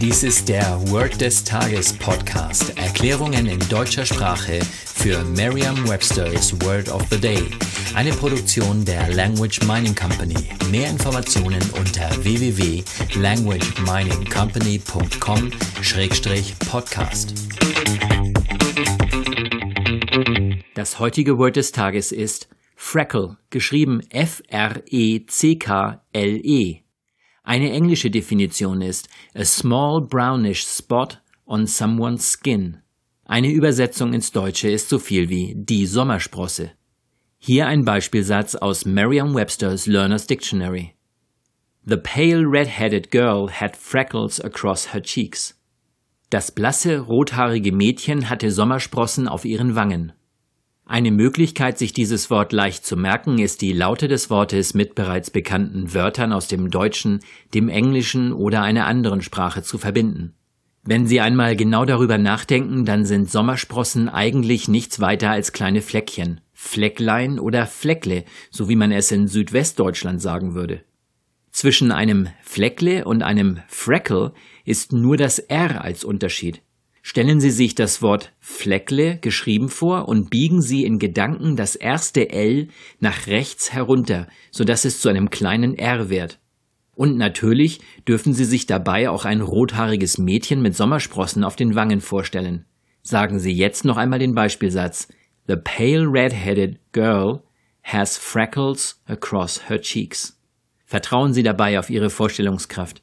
Dies ist der Word des Tages Podcast. Erklärungen in deutscher Sprache für Merriam-Webster's Word of the Day. Eine Produktion der Language Mining Company. Mehr Informationen unter www.languageminingcompany.com-podcast. Das heutige Word des Tages ist Freckle, geschrieben F-R-E-C-K-L-E. -E. Eine englische Definition ist a small brownish spot on someone's skin. Eine Übersetzung ins Deutsche ist so viel wie die Sommersprosse. Hier ein Beispielsatz aus Merriam-Webster's Learner's Dictionary. The pale red-headed girl had freckles across her cheeks. Das blasse, rothaarige Mädchen hatte Sommersprossen auf ihren Wangen. Eine Möglichkeit, sich dieses Wort leicht zu merken, ist die Laute des Wortes mit bereits bekannten Wörtern aus dem Deutschen, dem Englischen oder einer anderen Sprache zu verbinden. Wenn Sie einmal genau darüber nachdenken, dann sind Sommersprossen eigentlich nichts weiter als kleine Fleckchen, Flecklein oder Fleckle, so wie man es in Südwestdeutschland sagen würde. Zwischen einem Fleckle und einem Freckle ist nur das R als Unterschied. Stellen Sie sich das Wort Fleckle geschrieben vor und biegen Sie in Gedanken das erste L nach rechts herunter, sodass es zu einem kleinen R wird. Und natürlich dürfen Sie sich dabei auch ein rothaariges Mädchen mit Sommersprossen auf den Wangen vorstellen. Sagen Sie jetzt noch einmal den Beispielsatz. The pale red-headed girl has freckles across her cheeks. Vertrauen Sie dabei auf Ihre Vorstellungskraft.